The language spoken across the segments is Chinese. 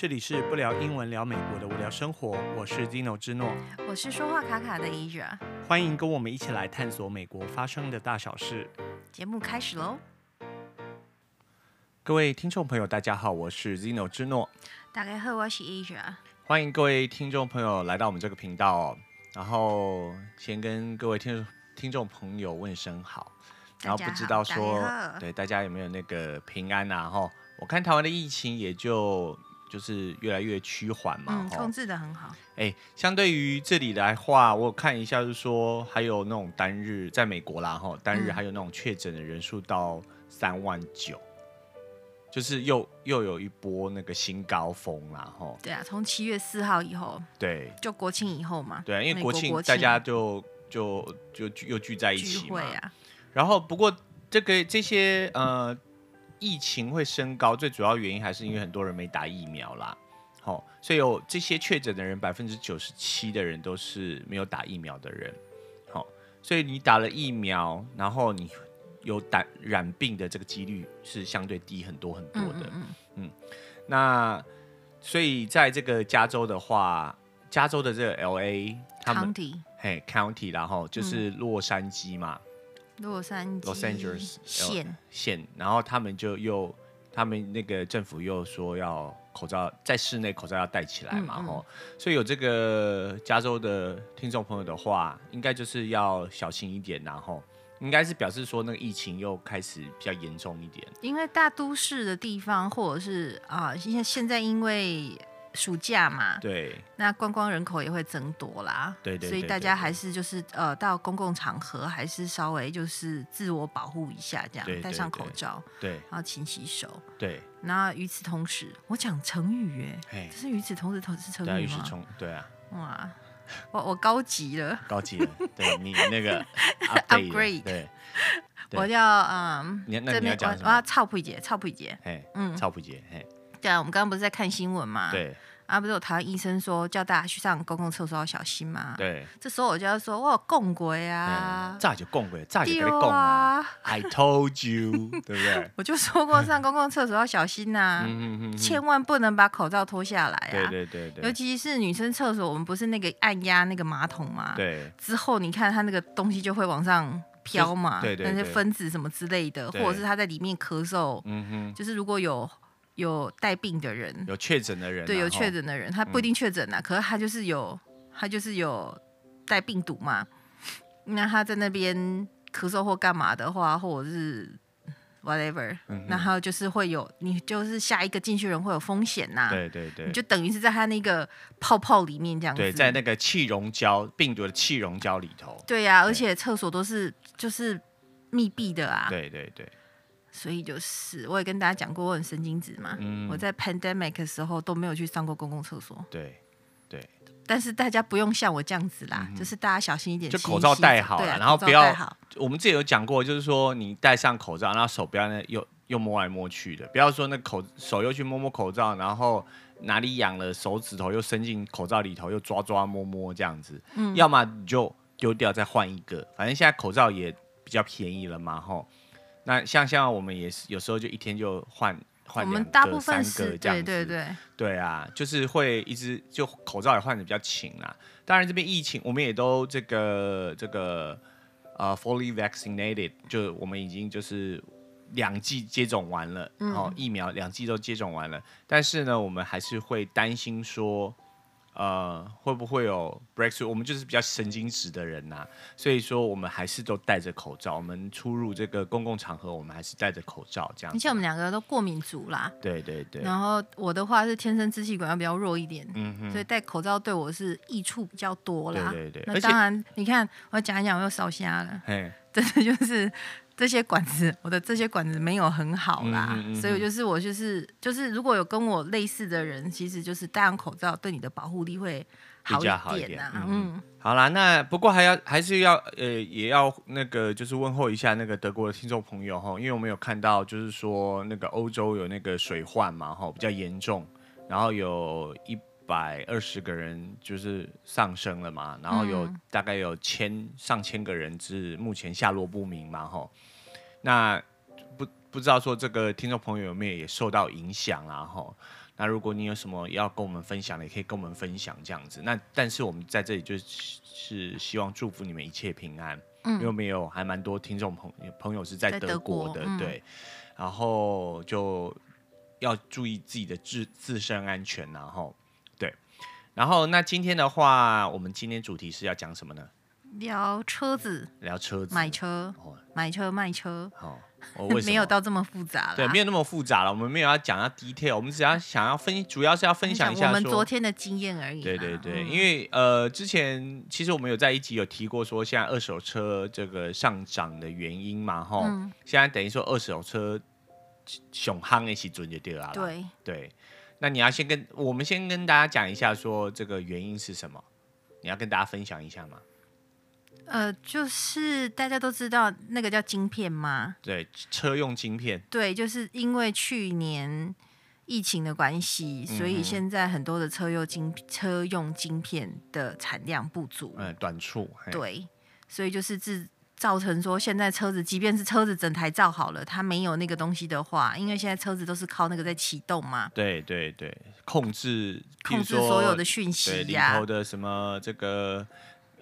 这里是不聊英文聊美国的无聊生活，我是 Zino 之诺，我是说话卡卡的 Asia，欢迎跟我们一起来探索美国发生的大小事。节目开始喽！各位听众朋友，大家好，我是 Zino 之诺，大家好，我是 Asia，欢迎各位听众朋友来到我们这个频道哦。然后先跟各位听听众朋友问声好，然后不知道说对大家有没有那个平安啊？哈，我看台湾的疫情也就。就是越来越趋缓嘛，嗯，控制的很好。哎，相对于这里来话，我看一下，就是说还有那种单日在美国啦，哈，单日还有那种确诊的人数到三万九，嗯，就是又又有一波那个新高峰啦，哈。对啊，从七月四号以后，对，就国庆以后嘛。对啊，因为国庆大家就就就又聚在一起嘛。啊。然后不过这个这些呃。疫情会升高，最主要原因还是因为很多人没打疫苗啦。好、哦，所以有这些确诊的人，百分之九十七的人都是没有打疫苗的人。好、哦，所以你打了疫苗，然后你有胆染病的这个几率是相对低很多很多的。嗯，嗯，嗯，那所以在这个加州的话，加州的这个 LA 他们嘿 County，然后就是洛杉矶嘛。嗯洛杉矶县。县，然后他们就又，他们那个政府又说要口罩在室内口罩要戴起来嘛，吼、嗯。嗯，所以有这个加州的听众朋友的话，应该就是要小心一点，然后应该是表示说那个疫情又开始比较严重一点，因为大都市的地方或者是啊，现现在因为。暑假嘛，对，那观光人口也会增多啦，对对，对，对，对，所以大家还是就是呃，到公共场合还是稍微就是自我保护一下，这样，戴上口罩，对，然后勤洗手，对。那与此同时，我讲成语哎，这是与此同时，同是成语吗？哇，我我高级了，高级了，对你那个 upgrade，对，我叫嗯，你那你要讲什么？我要操普姐，操普姐，嘿，嗯，操普姐，嘿。对啊，我们刚刚不是在看新闻嘛？对。啊，不是有台湾医生说叫大家去上公共厕所要小心吗？对。这时候我就要说，我有共鬼啊。炸就共鬼，炸就跟你讲啊。I told you，对不对？我就说过上公共厕所要小心呐、啊，千万不能把口罩脱下来啊。对对对对。尤其是女生厕所，我们不是那个按压那个马桶嘛？对。之后你看它那个东西就会往上飘嘛，对对对。那些分子什么之类的，或者是他在里面咳嗽，嗯哼，就是如果有。有带病的人，有确诊的人，对，有确诊的人，他不一定确诊呐，可是他就是有，他就是有带病毒嘛。那他在那边咳嗽或干嘛的话，或者是 whatever，然后就是会有，你就是下一个进去人会有风险呐。对对对，你就等于是在他那个泡泡里面这样子，对，在那个气溶胶病毒的气溶胶里头。对呀，而且厕所都是就是密闭的啊。对对对。所以就是，我也跟大家讲过，我很神经质嘛。嗯。我在 pandemic 的时候都没有去上过公共厕所。对，对。但是大家不用像我这样子啦，嗯、就是大家小心一点，就口罩戴好了，啊、然后不要。我们自己有讲过，就是说你戴上口罩，然后手不要那又又摸来摸去的，不要说那口手又去摸摸口罩，然后哪里痒了手指头又伸进口罩里头又抓抓摸摸这样子。嗯。要么你就丢掉再换一个，反正现在口罩也比较便宜了嘛，吼。那像像我们也是有时候就一天就换换两个、我们大部分三个这样子，对对对，对啊，就是会一直就口罩也换的比较勤啦。当然这边疫情我们也都这个这个呃 fully vaccinated，就我们已经就是两剂接种完了，然后疫苗两剂都接种完了，嗯，但是呢，我们还是会担心说。呃，会不会有 breakthrough？我们就是比较神经质的人呐、啊，所以说我们还是都戴着口罩。我们出入这个公共场合，我们还是戴着口罩这样。而且我们两个都过敏族啦，对对对。然后我的话是天生支气管要比较弱一点，嗯哼，所以戴口罩对我是益处比较多啦。对对对。那当然，你看我讲一讲，我又烧瞎了，嘿，真的就是。这些管子，我的这些管子没有很好啦，嗯嗯嗯、所以就是我就是就是，如果有跟我类似的人，其实就是戴上口罩对你的保护力会好一点、啊、比较好一点。嗯，嗯。好啦，那不过还要还是要呃，也要那个就是问候一下那个德国的听众朋友哈，因为我们有看到就是说那个欧洲有那个水患嘛哈，比较严重，然后有一百二十个人就是上升了嘛，然后有大概有千上千个人是目前下落不明嘛哈。那不不知道说这个听众朋友有没有也受到影响啊？哈，那如果你有什么要跟我们分享的，也可以跟我们分享这样子。那但是我们在这里就是希望祝福你们一切平安。嗯，因为我们有还蛮多听众朋友朋友是在德国的，国嗯、对，然后就要注意自己的自自身安全，然后对，然后那今天的话，我们今天主题是要讲什么呢？聊车子，聊车子，买车，哦、买车卖车。哦 没有到这么复杂了，对，没有那么复杂了。我们没有要讲要 detail，我们只要想要分，主要是要分享一下我们昨天的经验而已。对对对，嗯、因为呃，之前其实我们有在一集有提过，说现在二手车这个上涨的原因嘛，哈、嗯，现在等于说二手车熊夯一起准就对了。对对，那你要先跟我们先跟大家讲一下，说这个原因是什么？你要跟大家分享一下吗？呃，就是大家都知道那个叫晶片吗？对，车用晶片。对，就是因为去年疫情的关系，所以现在很多的车用晶车用晶片的产量不足，嗯，短促。对，所以就是制造成说，现在车子即便是车子整台造好了，它没有那个东西的话，因为现在车子都是靠那个在启动嘛。对对对，控制控制所有的讯息呀，里头的什么这个。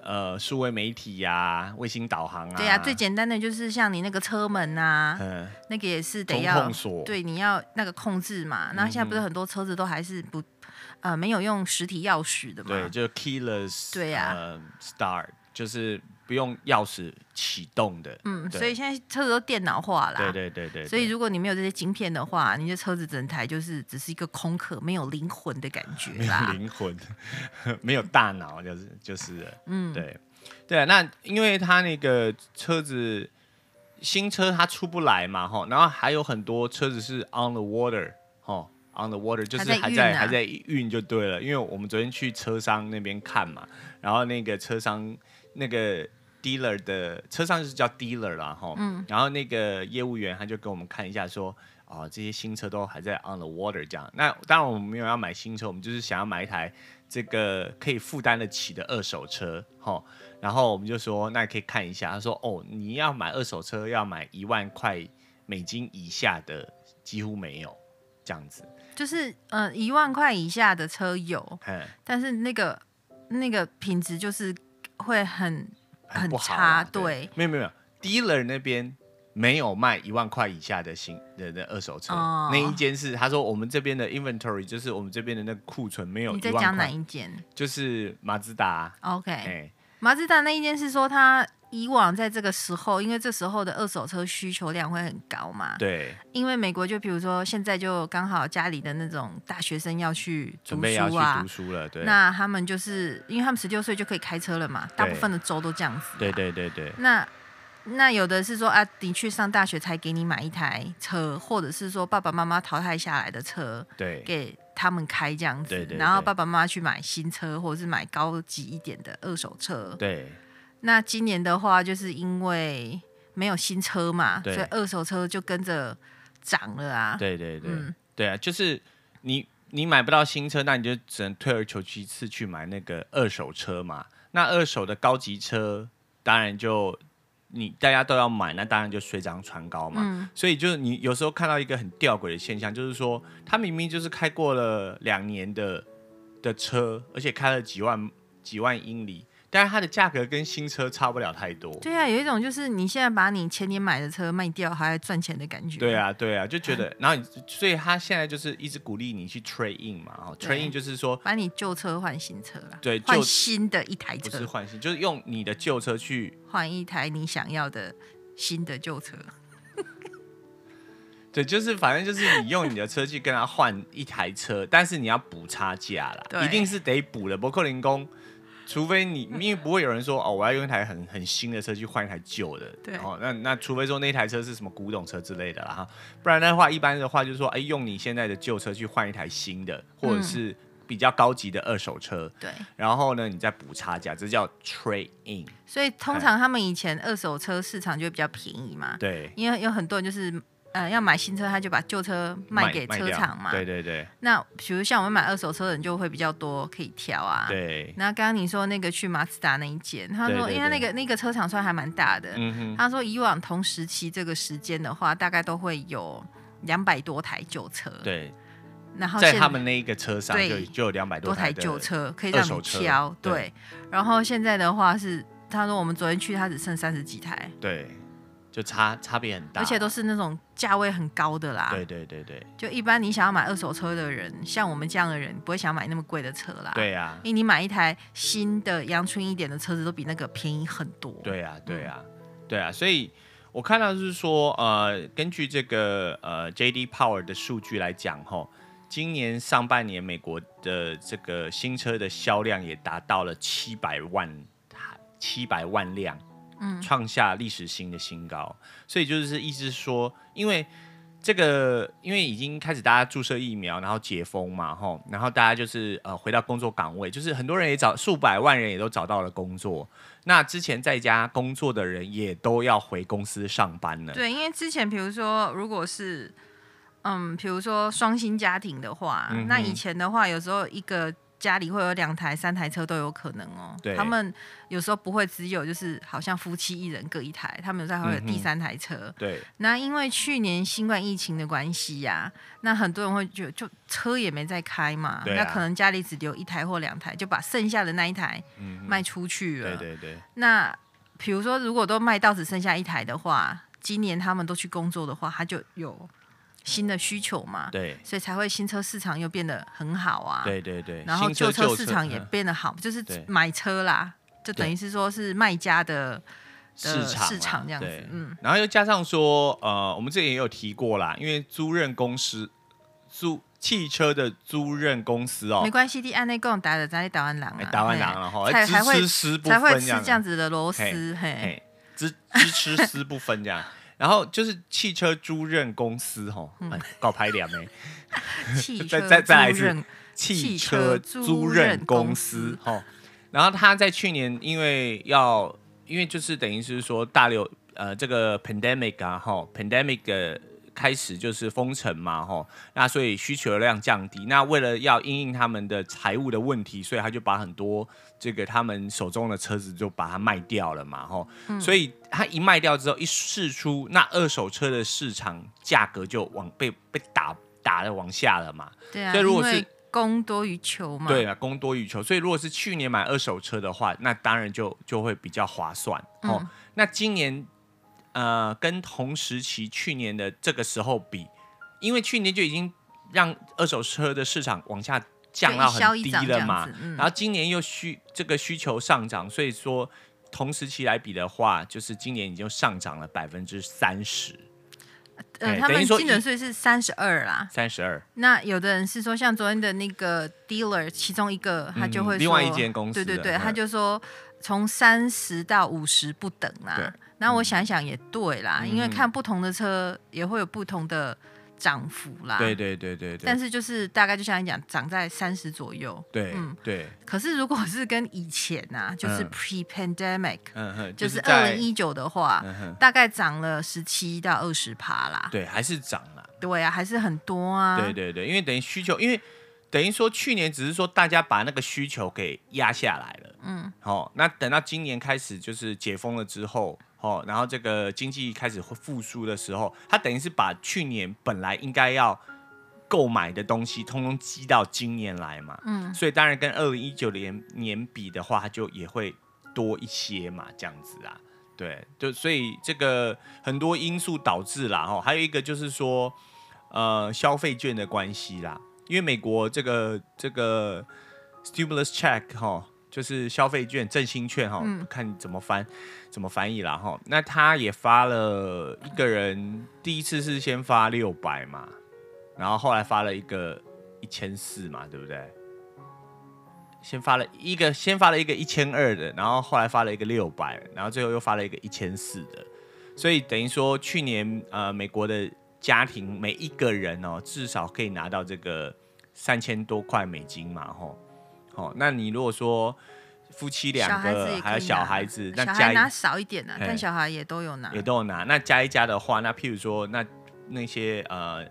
呃，数位媒体呀、啊，卫星导航啊，对呀、啊，最简单的就是像你那个车门啊，嗯、那个也是得要，对，你要那个控制嘛。那、嗯、现在不是很多车子都还是不，呃，没有用实体钥匙的嘛？对，就 keyless，对呀、啊呃、，start 就是。不用钥匙启动的，嗯，所以现在车子都电脑化了，对对对对。所以如果你没有这些晶片的话，你的车子整台就是只是一个空壳，没有灵魂的感觉啦。没有灵魂，没有大脑，就是就是，嗯，对对啊。那因为它那个车子新车它出不来嘛，哈，然后还有很多车子是 on the water，哈，on the water 就是还在还在运、啊、就对了。因为我们昨天去车商那边看嘛，然后那个车商那个。Dealer 的车上就是叫 dealer 啦，哈，嗯，然后那个业务员他就给我们看一下说，说哦，这些新车都还在 on the water 这样。那当然我们没有要买新车，我们就是想要买一台这个可以负担得起的二手车，哈。然后我们就说，那可以看一下。他说，哦，你要买二手车要买一万块美金以下的几乎没有，这样子。就是呃一万块以下的车有，嗯，但是那个那个品质就是会很。很差，对，没有没有，dealer 那边没有卖一万块以下的新的的二手车，哦、那一间是他说我们这边的 inventory 就是我们这边的那个库存没有。你在讲哪一间？就是马自达。OK，哎，马自达那一间是说他。以往在这个时候，因为这时候的二手车需求量会很高嘛。对。因为美国就比如说现在就刚好家里的那种大学生要去读书啊，准备要去读书了，对。那他们就是因为他们十六岁就可以开车了嘛，大部分的州都这样子。对对对对。那那有的是说啊，你去上大学才给你买一台车，或者是说爸爸妈妈淘汰下来的车，对，给他们开这样子。对对对。然后爸爸妈妈去买新车，或者是买高级一点的二手车。对。那今年的话，就是因为没有新车嘛，所以二手车就跟着涨了啊。对对对，嗯、对啊，就是你你买不到新车，那你就只能退而求其次去买那个二手车嘛。那二手的高级车，当然就你大家都要买，那当然就水涨船高嘛。嗯、所以就是你有时候看到一个很吊诡的现象，就是说他明明就是开过了两年的的车，而且开了几万几万英里。但是它的价格跟新车差不了太多。对啊，有一种就是你现在把你前年买的车卖掉，还在赚钱的感觉。对啊，对啊，就觉得，然后你，所以他现在就是一直鼓励你去 trade in 嘛，哦，trade in 就是说把你旧车换新车了，对，换新的一台车，不是换新，就是用你的旧车去换一台你想要的新的旧车。对，就是反正就是你用你的车去跟他换一台车，但是你要补差价啦，一定是得补的，伯克林工。除非你，因为不会有人说哦，我要用一台很很新的车去换一台旧的，对，哦，那那除非说那台车是什么古董车之类的啦哈，不然的话，一般的话就是说，哎，用你现在的旧车去换一台新的，或者是比较高级的二手车，对，然后呢，你再补差价，这叫 trade in。所以通常他们以前二手车市场就会比较便宜嘛，对，因为有很多人就是。呃，要买新车，他就把旧车卖给车厂嘛。对对对。那比如像我们买二手车的人就会比较多可以挑啊。对。那刚刚你说那个去马自达那一间，他说，因为那个那个车厂算还蛮大的。嗯。他说以往同时期这个时间的话，大概都会有两百多台旧车。对。然后在他们那一个车上就对就有两百多台旧车可以让你挑，对。然后现在的话是，他说我们昨天去，他只剩三十几台，对，就差差别很大，而且都是那种价位很高的啦。对对对对，就一般你想要买二手车的人，像我们这样的人，不会想买那么贵的车啦。对呀、啊，因为你买一台新的阳春一点的车子，都比那个便宜很多。对啊，对啊，嗯、对啊，所以。我看到是说，呃，根据这个呃 J.D. Power 的数据来讲，吼，今年上半年美国的这个新车的销量也达到了七百万台，七百万辆，嗯，创下历史新的新高。所以就是意思说，因为这个，因为已经开始大家注射疫苗，然后解封嘛，吼，然后大家就是呃回到工作岗位，就是很多人也找数百万人也都找到了工作。那之前在家工作的人也都要回公司上班了。对，因为之前比如说，如果是嗯，比如说双薪家庭的话，嗯、那以前的话，有时候一个。家里会有两台、三台车都有可能哦。对。他们有时候不会只有，就是好像夫妻一人各一台，他们有时候还会有第三台车。嗯、对。那因为去年新冠疫情的关系呀、啊，那很多人会觉得就车也没在开嘛，啊、那可能家里只留一台或两台，就把剩下的那一台卖出去了。对对对。那比如说，如果都卖到只剩下一台的话，今年他们都去工作的话，他就有。新的需求嘛，对，所以才会新车市场又变得很好啊。对对对，然后旧车市场也变得好，就是买车啦，就等于是说是卖家的市场市场这样子。嗯，然后又加上说，呃，我们这里也有提过啦，因为租赁公司租汽车的租赁公司哦，没关系的，按那共打的咱台湾狼啊，台湾人了哈，才才会才会吃这样子。的螺丝，嘿，支支吃丝不分这样。然后就是汽车租赁公司，吼，搞拍点没？再再再来一次，汽车租赁公司，吼。然后他在去年，因为要，因为就是等于是说大流，呃，这个 pandemic 啊，吼，pandemic 的。开始就是封城嘛，吼，那所以需求量降低。那为了要因应他们的财务的问题，所以他就把很多这个他们手中的车子就把它卖掉了嘛，吼。嗯、所以他一卖掉之后，一试出，那二手车的市场价格就往被被打打的往下了嘛。对啊，所以如果是供多于求嘛。对啊，供多于求。所以如果是去年买二手车的话，那当然就就会比较划算。哦，嗯、那今年。呃，跟同时期去年的这个时候比，因为去年就已经让二手车的市场往下降到很低了嘛，嗯、然后今年又需这个需求上涨，所以说同时期来比的话，就是今年已经上涨了百分之三十。呃，他们基准税是三十二啦，三十二。那有的人是说，像昨天的那个 dealer，其中一个他就会另外一间公司，对对对，他就说从三十到五十不等啦。那我想想也对啦，嗯、因为看不同的车也会有不同的涨幅啦。对对对对对。但是就是大概就像你讲，涨在三十左右。对，嗯对。可是如果是跟以前啊，就是 pre-pandemic，嗯就是二零一九的话，嗯、大概涨了十七到二十趴啦。对，还是涨了。对啊，还是很多啊。对对对，因为等于需求，因为等于说去年只是说大家把那个需求给压下来了。嗯。好、哦，那等到今年开始就是解封了之后。哦，然后这个经济开始复苏的时候，它等于是把去年本来应该要购买的东西，通通积到今年来嘛。嗯，所以当然跟二零一九年年比的话，它就也会多一些嘛，这样子啊。对，就所以这个很多因素导致啦。哦，还有一个就是说，呃，消费券的关系啦，因为美国这个这个 stimulus check 哈。就是消费券、振兴券哈，嗯、看怎么翻、怎么翻译啦哈。那他也发了一个人，第一次是先发六百嘛，然后后来发了一个一千四嘛，对不对？先发了一个，先发了一个一千二的，然后后来发了一个六百，然后最后又发了一个一千四的。所以等于说，去年呃，美国的家庭每一个人哦，至少可以拿到这个三千多块美金嘛，吼。哦，那你如果说夫妻两个还有小孩子，那加拿少一点呢？但小孩也都有拿，也都有拿。那加一加的话，那譬如说，那那些呃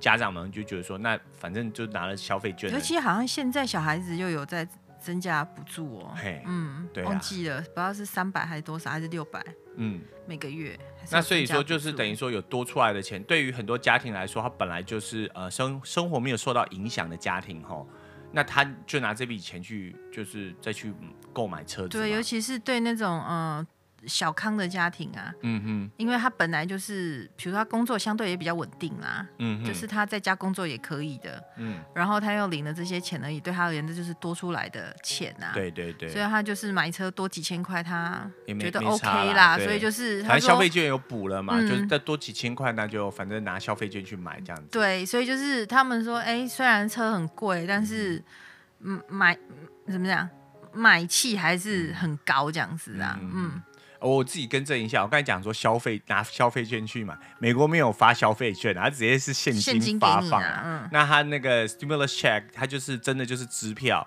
家长们就觉得说，那反正就拿了消费券。尤其好像现在小孩子又有在增加补助哦。嘿，嗯，对啊，忘记了，不知道是三百还是多少，还是六百？嗯，每个月。那所以说，就是等于说有多出来的钱，对于很多家庭来说，他本来就是呃生生活没有受到影响的家庭吼，那他就拿这笔钱去，就是再去购买车子。对，尤其是对那种嗯。呃小康的家庭啊，嗯哼，因为他本来就是，比如说他工作相对也比较稳定啦，嗯哼，就是他在家工作也可以的，嗯，然后他又领了这些钱而已，对他而言这就是多出来的钱啊，对对对，所以他就是买车多几千块，他觉得 OK 啦，所以就是反正消费券有补了嘛，就是再多几千块，那就反正拿消费券去买这样子，对，所以就是他们说，哎，虽然车很贵，但是嗯。买怎么讲，买气还是很高这样子啊，嗯。我自己更正一下，我刚才讲说消费拿消费券去买，美国没有发消费券，它直接是现金发放。嗯、那他那个 stimulus check，他就是真的就是支票。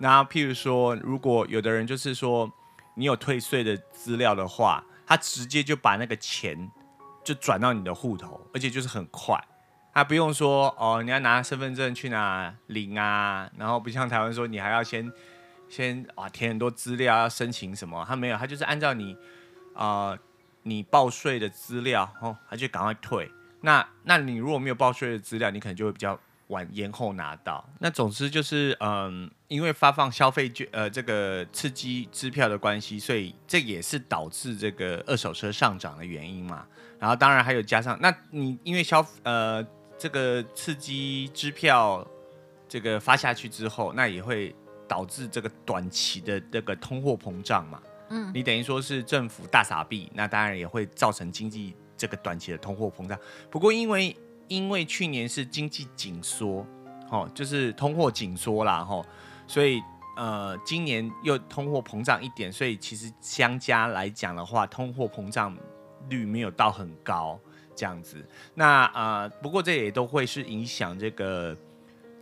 那譬如说，如果有的人就是说你有退税的资料的话，他直接就把那个钱就转到你的户头，而且就是很快，他不用说哦，你要拿身份证去哪领啊，然后不像台湾说你还要先先啊填很多资料要申请什么，他没有，他就是按照你。啊、你报税的资料哦，他就赶快退。那那你如果没有报税的资料，你可能就会比较晚延后拿到。那总之就是，嗯、因为发放消费券，呃，这个刺激支票的关系，所以这也是导致这个二手车上涨的原因嘛。然后当然还有加上，那你因为消呃这个刺激支票这个发下去之后，那也会导致这个短期的这个通货膨胀嘛。嗯，你等于说是政府大傻逼，那当然也会造成经济这个短期的通货膨胀。不过因为因为去年是经济紧缩，哦，就是通货紧缩啦，吼，所以呃今年又通货膨胀一点，所以其实相加来讲的话，通货膨胀率没有到很高这样子。那呃不过这也都会是影响这个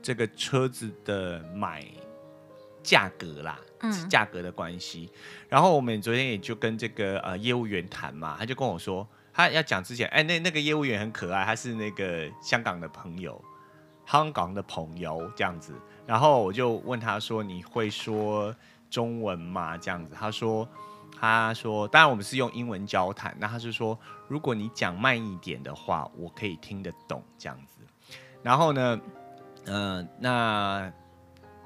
这个车子的买价格啦。是价格的关系，然后我们昨天也就跟这个呃业务员谈嘛，他就跟我说，他要讲之前，哎，那那个业务员很可爱，他是那个香港的朋友，香港的朋友这样子，然后我就问他说，你会说中文吗？这样子，他说，他说，当然我们是用英文交谈，那他是说，如果你讲慢一点的话，我可以听得懂这样子，然后呢，嗯、呃，那。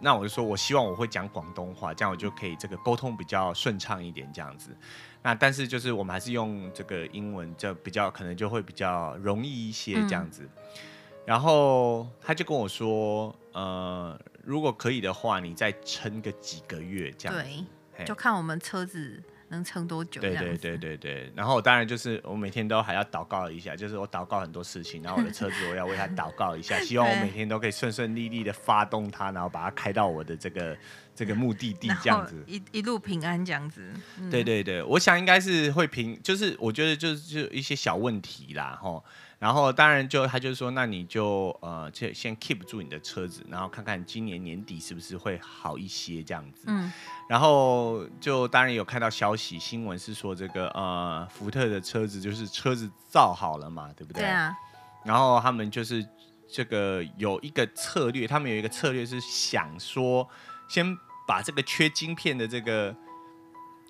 那我就说，我希望我会讲广东话，这样我就可以这个沟通比较顺畅一点，这样子。那但是就是我们还是用这个英文，就比较可能就会比较容易一些这样子。嗯、然后他就跟我说，呃，如果可以的话，你再撑个几个月这样子。对，就看我们车子。能撑多久？对对对对对。然后我当然就是我每天都还要祷告一下，就是我祷告很多事情，然后我的车子我要为他祷告一下，希望我每天都可以顺顺利利的发动它，然后把它开到我的这个这个目的地这样子，一一路平安这样子。嗯、对对对，我想应该是会平，就是我觉得就是就一些小问题啦，吼。然后当然就他就说，那你就呃，先先 keep 住你的车子，然后看看今年年底是不是会好一些这样子。嗯。然后就当然有看到消息新闻是说这个呃福特的车子就是车子造好了嘛，对不对？对啊。然后他们就是这个有一个策略，他们有一个策略是想说先把这个缺晶片的这个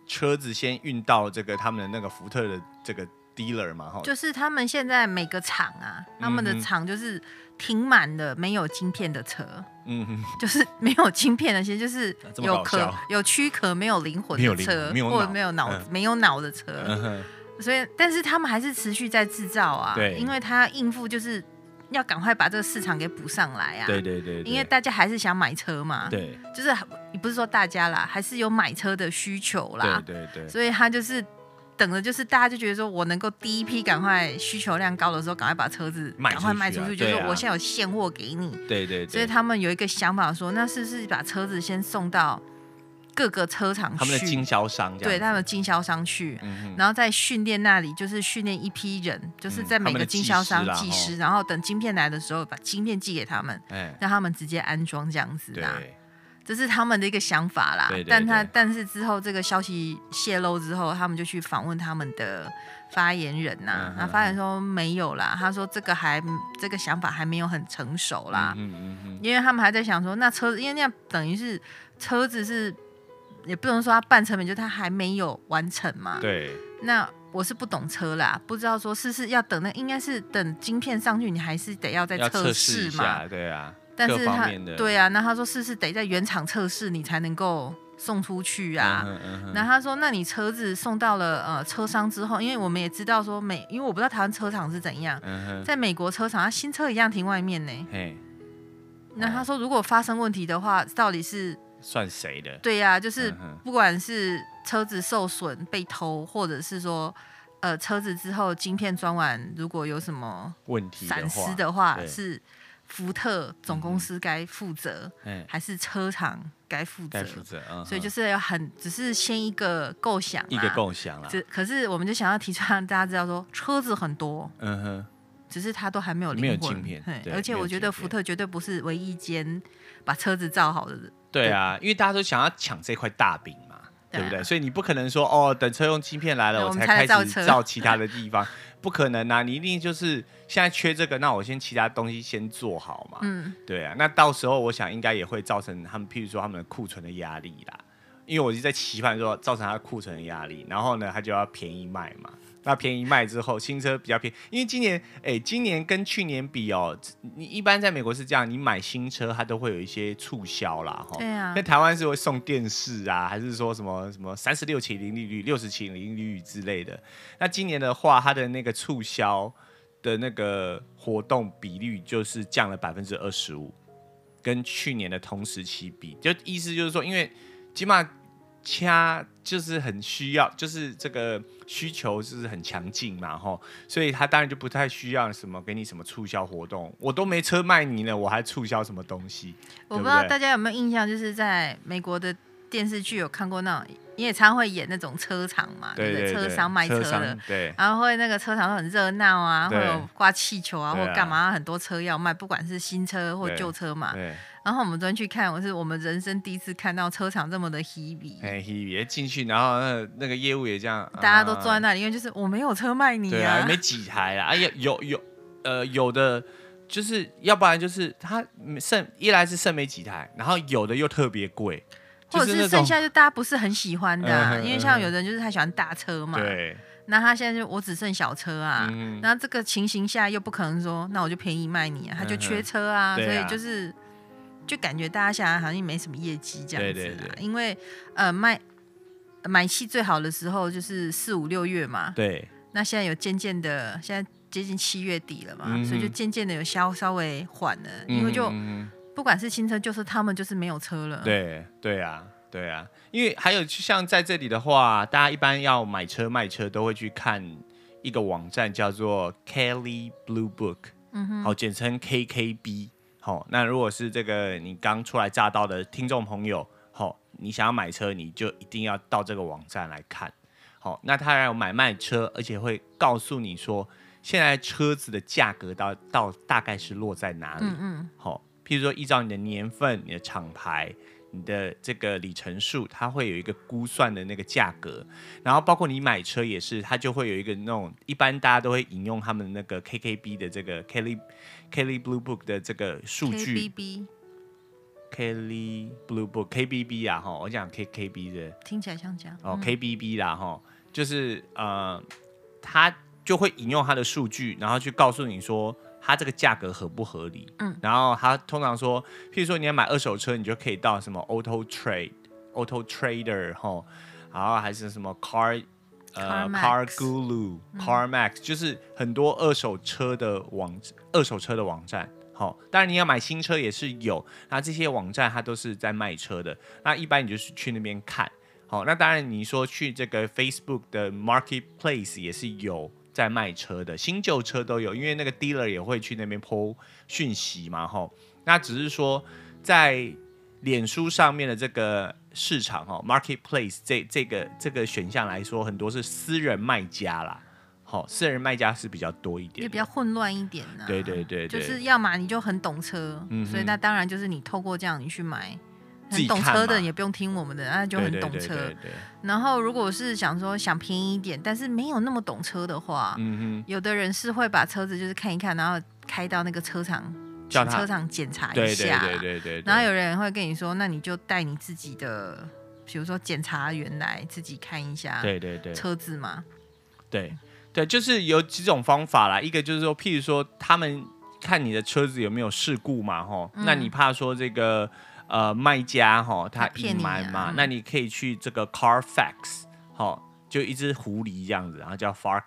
车子先运到这个他们的那个福特的这个。Dealer 嘛，就是他们现在每个厂啊，他们的厂就是停满了没有晶片的车，嗯哼，就是没有晶片的，其实就是有壳有躯壳没有灵魂的车，或者没有脑没有脑的车，所以但是他们还是持续在制造啊，对，因为他要应付就是要赶快把这个市场给补上来啊，对对对，因为大家还是想买车嘛，对，就是也不是说大家啦，还是有买车的需求啦，对对对，所以他就是。等的就是大家就觉得说，我能够第一批赶快需求量高的时候，赶快把车子赶快卖出去，就是说我现在有现货给你。对对。所以他们有一个想法说，那是不是把车子先送到各个车厂去？他们的经销商。对，他们的经销商去，然后在训练那里，就是训练一批人，就是在每个经销商技师，然后等晶片来的时候，把晶片寄给他们，让他们直接安装这样子的。这是他们的一个想法啦。对对对，但他但是之后这个消息泄露之后，他们就去访问他们的发言人呐、啊，那、嗯、发言人说没有啦，他说这个还这个想法还没有很成熟啦。嗯嗯嗯，因为他们还在想说，那车子因为那样等于是车子是也不能说它半成品，就它还没有完成嘛。对。那我是不懂车啦，不知道说是是要等那应该是等晶片上去，你还是得要再测试嘛？对啊。但是他对啊，那他说是是得在原厂测试，你才能够送出去啊。那、嗯嗯、他说，那你车子送到了呃车商之后，因为我们也知道说美，因为我不知道台湾车厂是怎样，嗯、在美国车厂，他新车一样停外面呢。嘿，那他说如果发生问题的话，到底是算谁的？对呀、啊，就是不管是车子受损被偷，或者是说呃车子之后晶片装完，如果有什么问题闪失的话是。福特总公司该负责、嗯，还是车厂该负责？负责、嗯，所以就是要很，只是先一个构想，一个构想啦。可是我们就想要提出让大家知道说，车子很多，嗯哼，只是它都还没有灵魂，没有晶片。而且我觉得福特绝对不是唯一一间把车子造好的人。对啊，因为大家都想要抢这块大饼嘛，对不对？所以你不可能说哦，等车用芯片来了，我才开始造其他的地方。不可能啊！你一定就是现在缺这个，那我先其他东西先做好嘛。嗯，对啊。那到时候我想应该也会造成他们，譬如说他们的库存的压力啦。因为我就在期盼说造成他库存的压力，然后呢，他就要便宜卖嘛。那便宜卖之后，新车比较便宜，因为今年哎，今年跟去年比哦，你一般在美国是这样，你买新车它都会有一些促销啦，哈。对啊。在台湾是会送电视啊，还是说什么什么三十六期零利率、六十期零利率之类的？那今年的话，它的那个促销的那个活动比率就是降了百分之二十五，跟去年的同时期比，就意思就是说，因为起码。掐就是很需要，就是这个需求就是很强劲嘛，吼，所以他当然就不太需要什么给你什么促销活动，我都没车卖你了，我还促销什么东西？我不知道大家有没有印象，就是在美国的电视剧有看过那种，你也常会演那种车厂嘛，对，车商卖车的，对，然后会那个车场很热闹啊，会有挂气球啊，或干嘛，很多车要卖，不管是新车或旧车嘛。然后我们昨天去看，我是我们人生第一次看到车厂这么的 heavy，哎 heavy，进去，然后那个、那个业务也这样，大家都坐在那里，因为就是我没有车卖你啊，没几台啊，哎呀，有有呃有的就是要不然就是他剩一来是剩没几台，然后有的又特别贵，或者是剩下就大家不是很喜欢的、啊嗯，因为像有人就是他喜欢大车嘛，对，那他现在就我只剩小车啊，嗯、然后这个情形下又不可能说那我就便宜卖你啊，他就缺车啊，嗯、所以就是。就感觉大家现在好像没什么业绩这样子啦，对对对，因为呃卖买气最好的时候就是四五六月嘛，对。那现在有渐渐的，现在接近七月底了嘛，嗯、所以就渐渐的有稍稍微缓了、嗯，因为就不管是新车，就是他们就是没有车了。对对啊，对啊，因为还有像在这里的话，大家一般要买车卖车都会去看一个网站叫做 Kelley Blue Book，嗯哼，好，简称 KKB。好，那如果是这个你刚初来乍到的听众朋友，好，你想要买车，你就一定要到这个网站来看。好，那他还有买卖车，而且会告诉你说，现在车子的价格到到大概是落在哪里。嗯嗯。好，譬如说依照你的年份、你的厂牌。你的这个里程数，它会有一个估算的那个价格，然后包括你买车也是，它就会有一个那种一般大家都会引用他们那个 KKB 的这个 Kelley Kelley Blue Book 的这个数据。KBB。Kelley Blue Book KBB 啊哈，我讲 KKB 的。听起来像这样。哦、嗯、KBB 啦哈，就是呃，他就会引用他的数据，然后去告诉你说。它这个价格合不合理？嗯，然后他通常说，譬如说你要买二手车，你就可以到什么 Auto Trade、Auto Trader 哈，然后还是什么 Car 呃 Car Guru、Car Max，就是很多二手车的网二手车的网站。好，当然你要买新车也是有，那这些网站它都是在卖车的。那一般你就是去那边看。好，那当然你说去这个 Facebook 的 Marketplace 也是有。在卖车的新旧车都有，因为那个 dealer 也会去那边 po 讯息嘛，吼。那只是说在脸书上面的这个市场，哈，marketplace 这这个这个选项来说，很多是私人卖家啦，好，私人卖家是比较多一点，也比较混乱一点呢。对对对，对，就是要么你就很懂车，嗯，所以那当然就是你透过这样你去买。很懂车的也不用听我们的，那就很懂车。对对对对，然后如果是想说想便宜一点，但是没有那么懂车的话，嗯哼，有的人是会把车子就是看一看，然后开到那个车厂，叫车厂检查一下。对对对对对。然后有人会跟你说，那你就带你自己的，比如说检查员来自己看一下。对对对。车子嘛。对对，就是有几种方法啦。一个就是说，譬如说他们看你的车子有没有事故嘛，吼，嗯、那你怕说这个。呃，卖家哈，他隐瞒嘛，那你可以去这个 Carfax，哈，就一只狐狸这样子，然后叫 Far，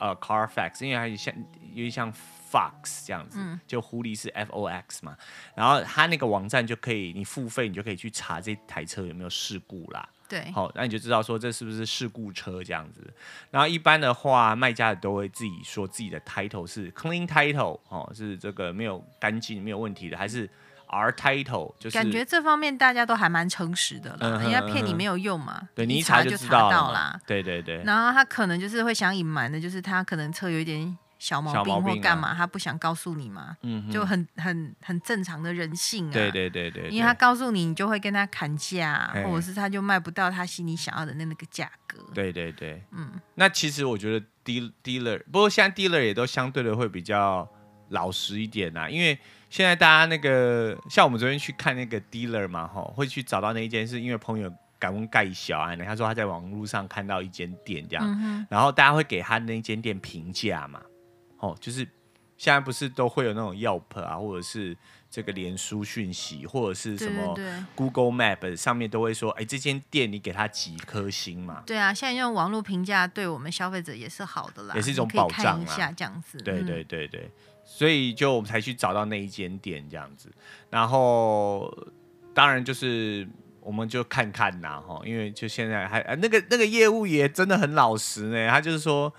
呃，Carfax，因为它像有点像 Fox 这样子，嗯、就狐狸是 F O X 嘛，然后他那个网站就可以，你付费你就可以去查这台车有没有事故啦，对，好，那你就知道说这是不是事故车这样子，然后一般的话，卖家都会自己说自己的 title 是 clean title，哦，是这个没有干净没有问题的，还是？R title 就是感觉这方面大家都还蛮诚实的了，人家骗你没有用嘛，对，你一查就知道啦，对对对。然后他可能就是会想隐瞒的，就是他可能车有一点小毛病或干嘛，他不想告诉你嘛，嗯，就很很很正常的人性啊，对对对对。因为他告诉你，你就会跟他砍价，或者是他就卖不到他心里想要的那那个价格，对对对，嗯。那其实我觉得 deal dealer，不过现在 dealer 也都相对的会比较老实一点啊，因为。现在大家那个像我们昨天去看那个 dealer 嘛，吼，会去找到那一间，是因为朋友敢问盖小安，他说他在网络上看到一间店这样，嗯、然后大家会给他那间店评价嘛，哦，就是现在不是都会有那种 Yelp 啊，或者是这个脸书讯息，或者是什么 Google Map 上面都会说，哎，这间店你给他几颗星嘛？对啊，现在用网络评价对我们消费者也是好的啦，也是一种保障啊，这样子。对对对对。所以就我们才去找到那一间店这样子，然后当然就是我们就看看呐哈，因为就现在还那个那个业务也真的很老实呢，他就是说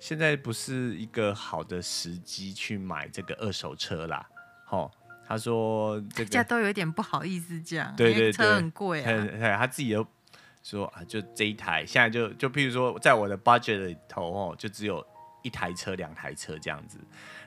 现在不是一个好的时机去买这个二手车啦，吼，他说这个都有点不好意思讲，对对对，车很贵啊，他自己都说啊，就这一台现在就就譬如说在我的 budget 里头哦，就只有一台车两台车这样子。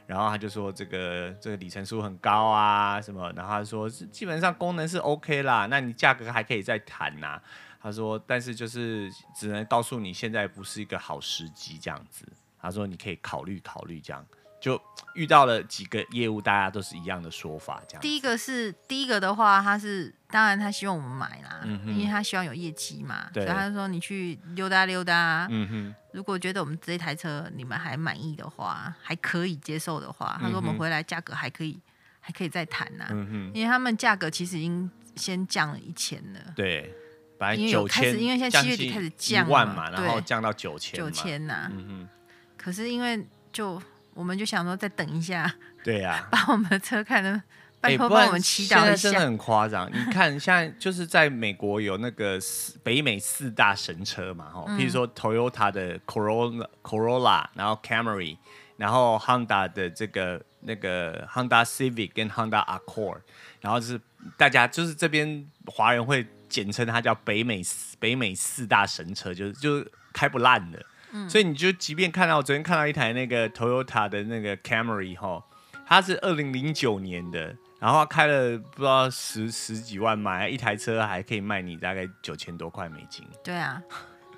然后他就说这个这个里程数很高啊什么，然后他说基本上功能是 OK 啦，那你价格还可以再谈呐。他说但是就是只能告诉你现在不是一个好时机这样子。他说你可以考虑考虑这样。就遇到了几个业务，大家都是一样的说法，这样。第一个是第一个的话，他是当然他希望我们买啦，嗯、因为他希望有业绩嘛，所以他就说你去溜达溜达。嗯哼。如果觉得我们这台车你们还满意的话，还可以接受的话，他说我们回来价格还可以，还可以再谈呐。嗯哼。因为他们价格其实已经先降了一千了。对。本来九千，因为现在七月底开始降万嘛，然后降到九千。九千呐。嗯哼。可是因为就。我们就想说再等一下，对呀、啊，把我们的车看的，拜托帮我们祈祷一下。真的很夸张，你看现在就是在美国有那个四北美四大神车嘛，哈、嗯，譬如说 Toyota 的 Corolla、Corolla，然后 Camry，然后 Honda 的这个那个 Honda Civic 跟 Honda Accord，然后就是大家就是这边华人会简称它叫北美北美四大神车，就是就是开不烂的。所以你就即便看到我昨天看到一台那个 Toyota 的那个 Camry 哈，它是二零零九年的，然后开了不知道十十几万买一台车还可以卖你大概九千多块美金。对啊，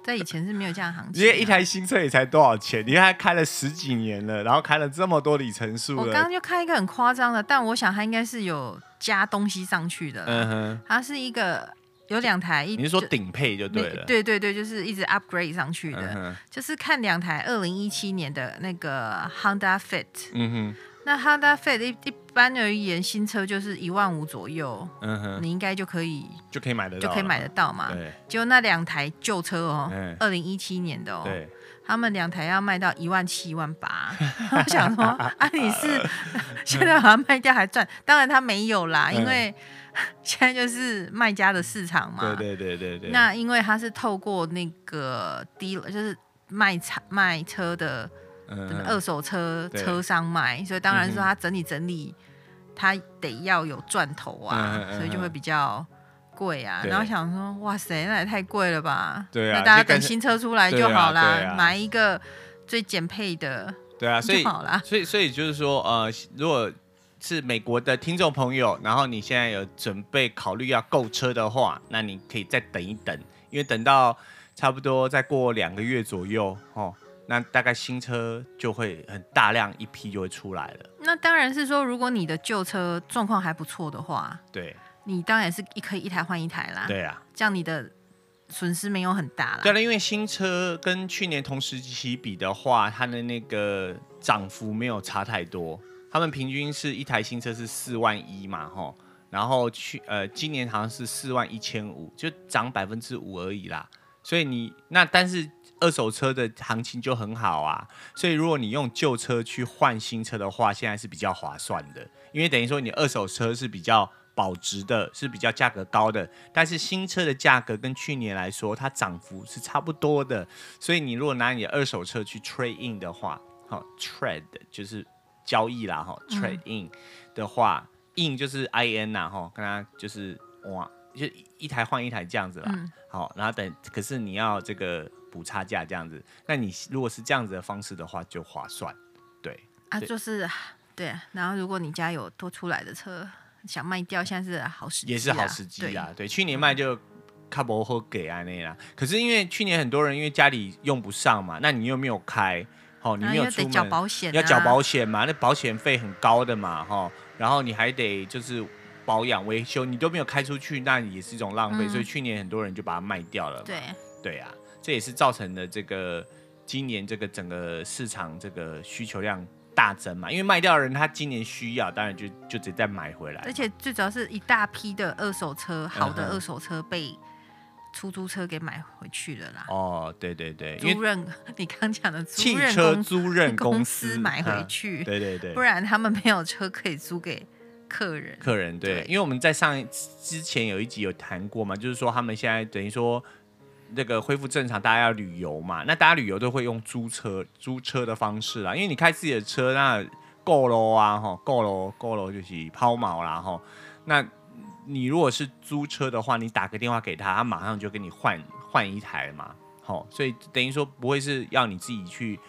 在以前是没有这样行情。因为一台新车也才多少钱？你看它开了十几年了，然后开了这么多里程数。我刚刚就看一个很夸张的，但我想它应该是有加东西上去的。嗯哼，它是一个。有两台一，你是说顶配就对了？对对对，就是一直 upgrade 上去的，嗯、就是看两台二零一七年的那个 Honda Fit。嗯哼，那 Honda Fit 一一般而言，新车就是一万五左右，嗯哼，你应该就可以就可以买得到，就可以买得到嘛。对，就那两台旧车哦，二零一七年的哦，对，他们两台要卖到一万七、一万八。我想说，啊，你是 现在把它卖掉还赚？当然他没有啦，因为。现在就是卖家的市场嘛，对对对对对。那因为他是透过那个低，就是卖车卖车的二手车车商卖，所以当然说他整理整理，他得要有赚头啊，所以就会比较贵啊。然后想说，哇塞，那也太贵了吧？对啊，那大家等新车出来就好啦，买一个最简配的，对啊，所以所以所以就是说，呃，如果。是美国的听众朋友，然后你现在有准备考虑要购车的话，那你可以再等一等，因为等到差不多再过两个月左右哦，那大概新车就会很大量一批就会出来了。那当然是说，如果你的旧车状况还不错的话，对，你当然是一可以一台换一台啦。对啊，这样你的损失没有很大啦。对了，因为新车跟去年同时期比的话，它的那个涨幅没有差太多。他们平均是一台新车是四万一嘛，吼，然后去呃今年好像是四万一千五，就涨百分之五而已啦。所以你那但是二手车的行情就很好啊，所以如果你用旧车去换新车的话，现在是比较划算的，因为等于说你二手车是比较保值的，是比较价格高的，但是新车的价格跟去年来说，它涨幅是差不多的，所以你如果拿你的二手车去 trade in 的话，好 trade 就是。交易啦，哈，trade in 的话、嗯、in 就是 I N 呐，哈，跟他就是哇，就一台换一台这样子啦，嗯、好，然后等，可是你要这个补差价这样子，那你如果是这样子的方式的话，就划算，对，啊，就是对，然后如果你家有多出来的车想卖掉，现在是好时机，也是好时机啦，对，对，去年卖就卡不好给啊那啦，可是因为去年很多人因为家里用不上嘛，那你又没有开。哦，你没有出门，要缴保险，要缴保险嘛？那保险费很高的嘛，哈。然后你还得就是保养维修，你都没有开出去，那也是一种浪费。嗯、所以去年很多人就把它卖掉了。对，对啊，这也是造成的这个今年这个整个市场这个需求量大增嘛。因为卖掉的人他今年需要，当然就就得再买回来。而且最主要是一大批的二手车，好的二手车被。嗯出租车给买回去了啦。哦，对对对，租赁 你刚讲的租汽车租赁公司 买回去，对对对，不然他们没有车可以租给客人。客人对，对因为我们在上之前有一集有谈过嘛，就是说他们现在等于说那个恢复正常，大家要旅游嘛，那大家旅游都会用租车租车的方式啦，因为你开自己的车那够喽啊，哈，够喽够喽就是抛锚啦，哈，那。你如果是租车的话，你打个电话给他，他马上就给你换换一台嘛。好、哦，所以等于说不会是要你自己去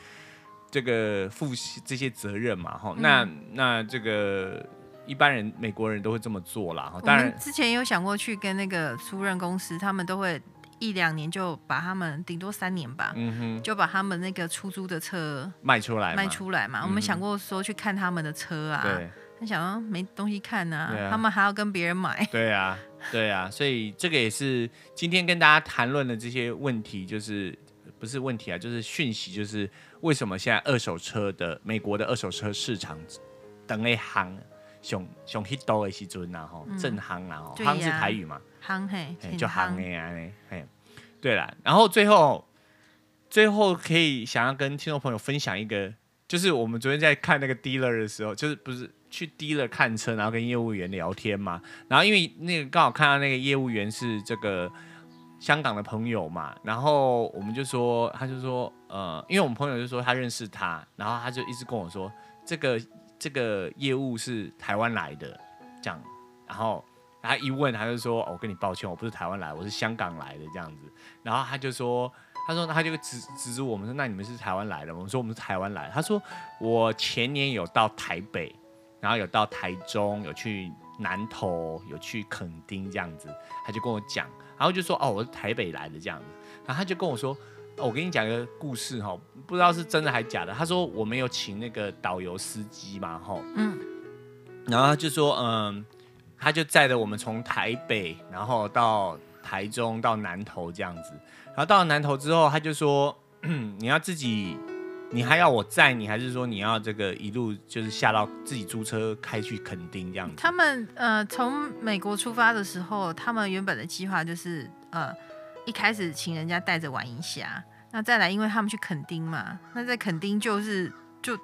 这个负这些责任嘛。哈、哦，嗯、那那这个一般人美国人都会这么做啦。哈，当然之前有想过去跟那个租赁公司，他们都会一两年就把他们顶多三年吧，嗯哼，就把他们那个出租的车卖出来卖出来嘛。我们想过说去看他们的车啊。对。他想说没东西看呐、他们还要跟别人买。对啊，对啊，所以这个也是今天跟大家谈论的这些问题，就是不是问题啊，就是讯息，就是为什么现在二手车的美国的二手车市场等那行熊熊 hit 到的时阵然后正行然后行是台语嘛，行嘿，就行哎呀嘿，对了，然后最后最后可以想要跟听众朋友分享一个，就是我们昨天在看那个 dealer 的时候，就是不是。去 dealer 看车，然后跟业务员聊天嘛。然后因为那个刚好看到那个业务员是这个香港的朋友嘛，然后我们就说，他就说，呃，因为我们朋友就说他认识他，然后他就一直跟我说，这个这个业务是台湾来的，这样。然后他一问，他就说，哦，我跟你抱歉，我不是台湾来，我是香港来的这样子。然后他就说，他说他就指指着我们说，那你们是台湾来的？我们说我们是台湾来。他说我前年有到台北。然后有到台中，有去南投，有去垦丁这样子，他就跟我讲，然后就说哦，我是台北来的这样子，然后他就跟我说，哦，我跟你讲一个故事哈，不知道是真的还是假的。他说我没有请那个导游司机嘛，哈，嗯，然后他就说，嗯，他就载着我们从台北，然后到台中，到南投这样子，然后到了南投之后，他就说，你要自己。你还要我载你，还是说你要这个一路就是下到自己租车开去垦丁这样子？他们呃从美国出发的时候，他们原本的计划就是呃一开始请人家带着玩一下，那再来因为他们去垦丁嘛，那在垦丁就是就。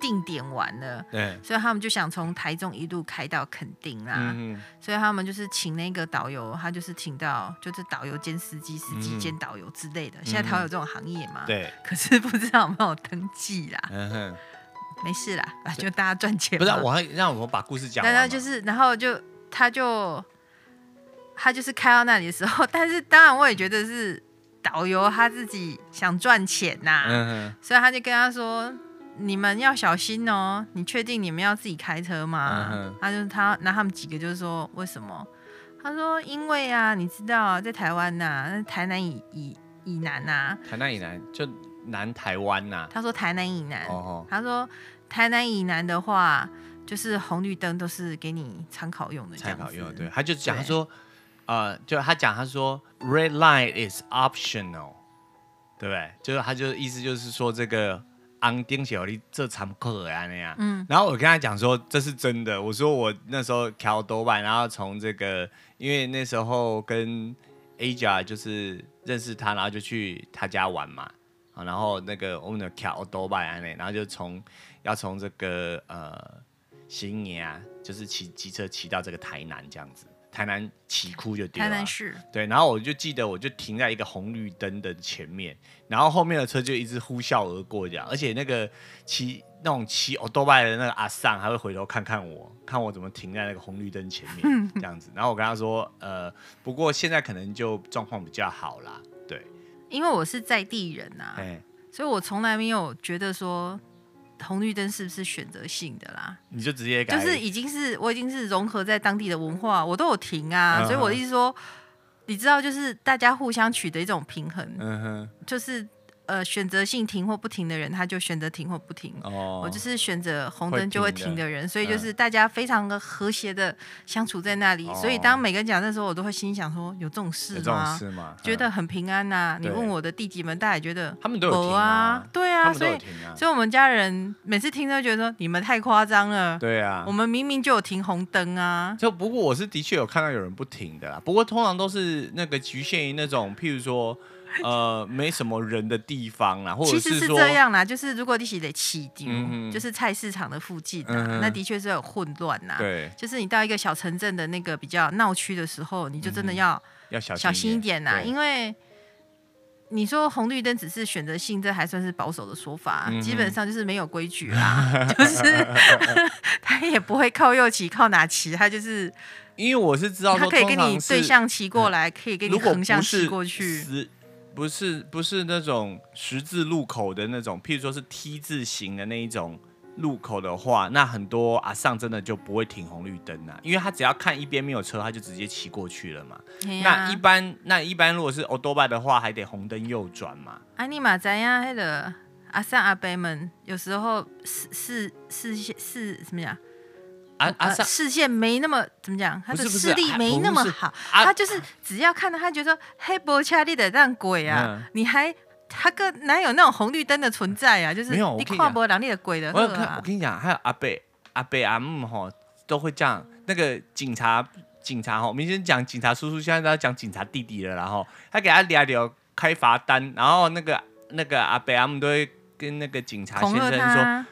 定点玩了，对，所以他们就想从台中一路开到垦丁啦。嗯、所以他们就是请那个导游，他就是请到就是导游兼司机，司机兼导游之类的。嗯、现在台湾有这种行业嘛？对。可是不知道有没有登记啦。嗯哼。没事啦，就大家赚钱。不是，我还让我们把故事讲完。然后就是，然后就他就他就是开到那里的时候，但是当然我也觉得是导游他自己想赚钱呐。嗯哼。所以他就跟他说。你们要小心哦，你确定你们要自己开车吗？嗯、他就他那他们几个就是说为什么？他说因为啊，你知道啊，在台湾呐、啊，台南以以以南呐、啊，台南以南就南台湾呐、啊。他说台南以南，哦哦他说台南以南的话，就是红绿灯都是给你参考用的，参考用的。对，他就讲他说，呃，就他讲他说，red light is optional，对不对？就是他就意思就是说这个。红灯小丽这场客啊那样，嗯，然后我跟他讲说这是真的，我说我那时候调多半，然后从这个，因为那时候跟 Aja 就是认识他，然后就去他家玩嘛，啊，然后那个我们的调多半啊那，然后就从要从这个呃新年啊，就是骑机车骑到这个台南这样子。台南起哭就对了，台南市。对，然后我就记得，我就停在一个红绿灯的前面，然后后面的车就一直呼啸而过这样，而且那个骑那种骑欧多拜的那个阿桑还会回头看看我，看我怎么停在那个红绿灯前面这样子，然后我跟他说，呃，不过现在可能就状况比较好啦，对，因为我是在地人呐、啊，欸、所以我从来没有觉得说。红绿灯是不是选择性的啦？你就直接改，就是已经是我已经是融合在当地的文化，我都有停啊，嗯、所以我的意思说，你知道，就是大家互相取得一种平衡，嗯哼，就是。呃，选择性停或不停的人，他就选择停或不停。哦，我就是选择红灯就会停的人，所以就是大家非常的和谐的相处在那里。所以当每个人讲的时候，我都会心想说：有这种事吗？觉得很平安呐。你问我的弟弟们，大家也觉得他们都有停啊。对啊，所以所以我们家人每次听都觉得说你们太夸张了。对啊，我们明明就有停红灯啊。就不过我是的确有看到有人不停的啦，不过通常都是那个局限于那种，譬如说。呃，没什么人的地方啦，或者是其实是这样啦，就是如果你是得起丢，就是菜市场的附近、啊，嗯、那的确是有混乱呐。对，就是你到一个小城镇的那个比较闹区的时候，你就真的要、嗯、要小心一点呐，对因为你说红绿灯只是选择性，这还算是保守的说法，嗯、基本上就是没有规矩啦，就 是他也不会靠右骑，靠哪骑，他就是因为我是知道，他可以跟你对向骑过来，可以跟你横向骑过去。不是不是那种十字路口的那种，譬如说是 T 字形的那一种路口的话，那很多阿尚真的就不会停红绿灯啊，因为他只要看一边没有车，他就直接骑过去了嘛。啊、那一般那一般如果是欧多拜的话，还得红灯右转嘛。啊，你嘛知呀，那个阿桑阿伯们有时候视视视线视怎么讲？啊啊！视线没那么怎么讲，他的视力没那么好。他就是只要看到他觉得黑波恰利的让鬼啊，你还他个哪有那种红绿灯的存在啊？就是你跨博两立的鬼的。我我跟你讲，还有阿伯阿伯阿姆吼都会这样。那个警察警察吼，我们先讲警察叔叔，现在都要讲警察弟弟了。然后他给他聊聊开罚单，然后那个那个阿伯阿姆都会跟那个警察先生说：“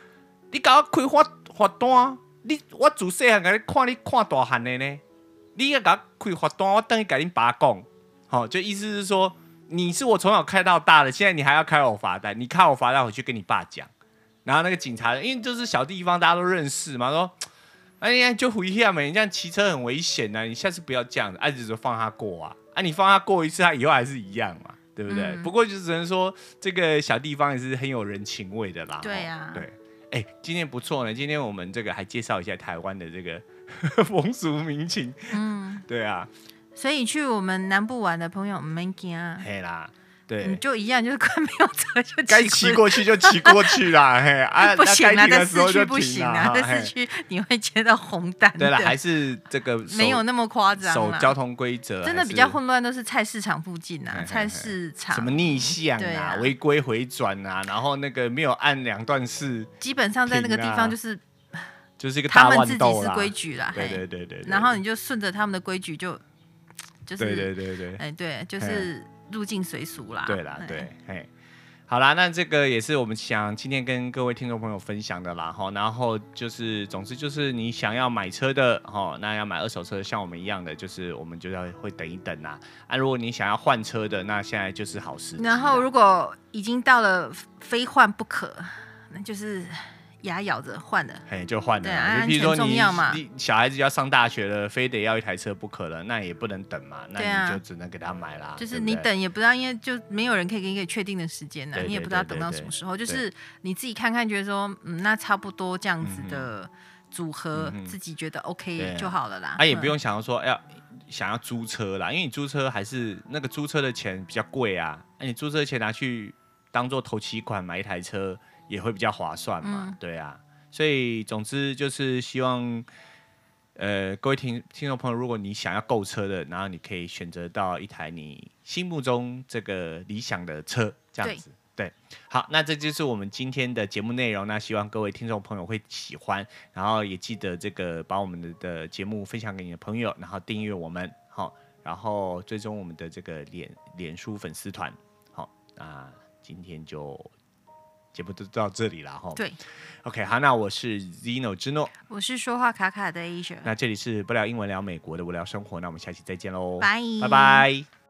你搞开罚罚单。”你我自细汉甲你看你看大汉的呢，你要甲我开罚单，我等于甲你爸讲，好，就意思是说你是我从小开到大的，现在你还要开我罚单，你开我罚单回去跟你爸讲，然后那个警察，因为就是小地方大家都认识嘛，说哎呀就回去啊，嘛！你这样骑车很危险啊，你下次不要这样子，哎就放他过啊，啊你放他过一次，他以后还是一样嘛，对不对？嗯、不过就只能说这个小地方也是很有人情味的啦，对呀、啊，对。哎，今天不错呢。今天我们这个还介绍一下台湾的这个 风俗民情。嗯，对啊。所以去我们南部玩的朋友，唔免惊。嘿啦。对，你就一样，就是快没有车就该骑过去就骑过去啦。嘿，啊，不行啊，在市区不行啊，在市区 你会接到红单。对了，还是这个没有那么夸张。守交通规则，真的比较混乱，都是菜市场附近啊，菜市场什么逆向啊、违规回转啊，然后那个没有按两段式，基本上在那个地方就是就是一个。他们自己是规矩啦，对对对对，然后你就顺着他们的规矩就就是对对对对，哎对，就是。入境随俗啦，对啦，对，哎，好啦，那这个也是我们想今天跟各位听众朋友分享的啦，哈，然后就是，总之就是你想要买车的，哈，那要买二手车，像我们一样的，就是我们就要会等一等呐，啊，如果你想要换车的，那现在就是好时机。然后如果已经到了非换不可，那就是。牙咬着换的，嘿，就换了。对啊，就比如说你，你小孩子要上大学了，非得要一台车不可了，那也不能等嘛，那你就只能给他买啦。就是你等也不知道，因为就没有人可以给你确定的时间呢，你也不知道等到什么时候。就是你自己看看，觉得说，嗯，那差不多这样子的组合，自己觉得 OK 就好了啦。啊，也不用想要说要想要租车啦，因为你租车还是那个租车的钱比较贵啊，那你租车的钱拿去当做头期款买一台车。也会比较划算嘛，嗯、对啊，所以总之就是希望，呃，各位听听众朋友，如果你想要购车的，然后你可以选择到一台你心目中这个理想的车，这样子，对，好，那这就是我们今天的节目内容，那希望各位听众朋友会喜欢，然后也记得这个把我们的的节目分享给你的朋友，然后订阅我们，好，然后追踪我们的这个脸脸书粉丝团，好，那今天就。节目就到这里了哈。对，OK，好，那我是 Zino 之诺，我是说话卡卡的 Asia，那这里是不聊英文聊美国的无聊生活，那我们下期再见喽，拜。拜拜。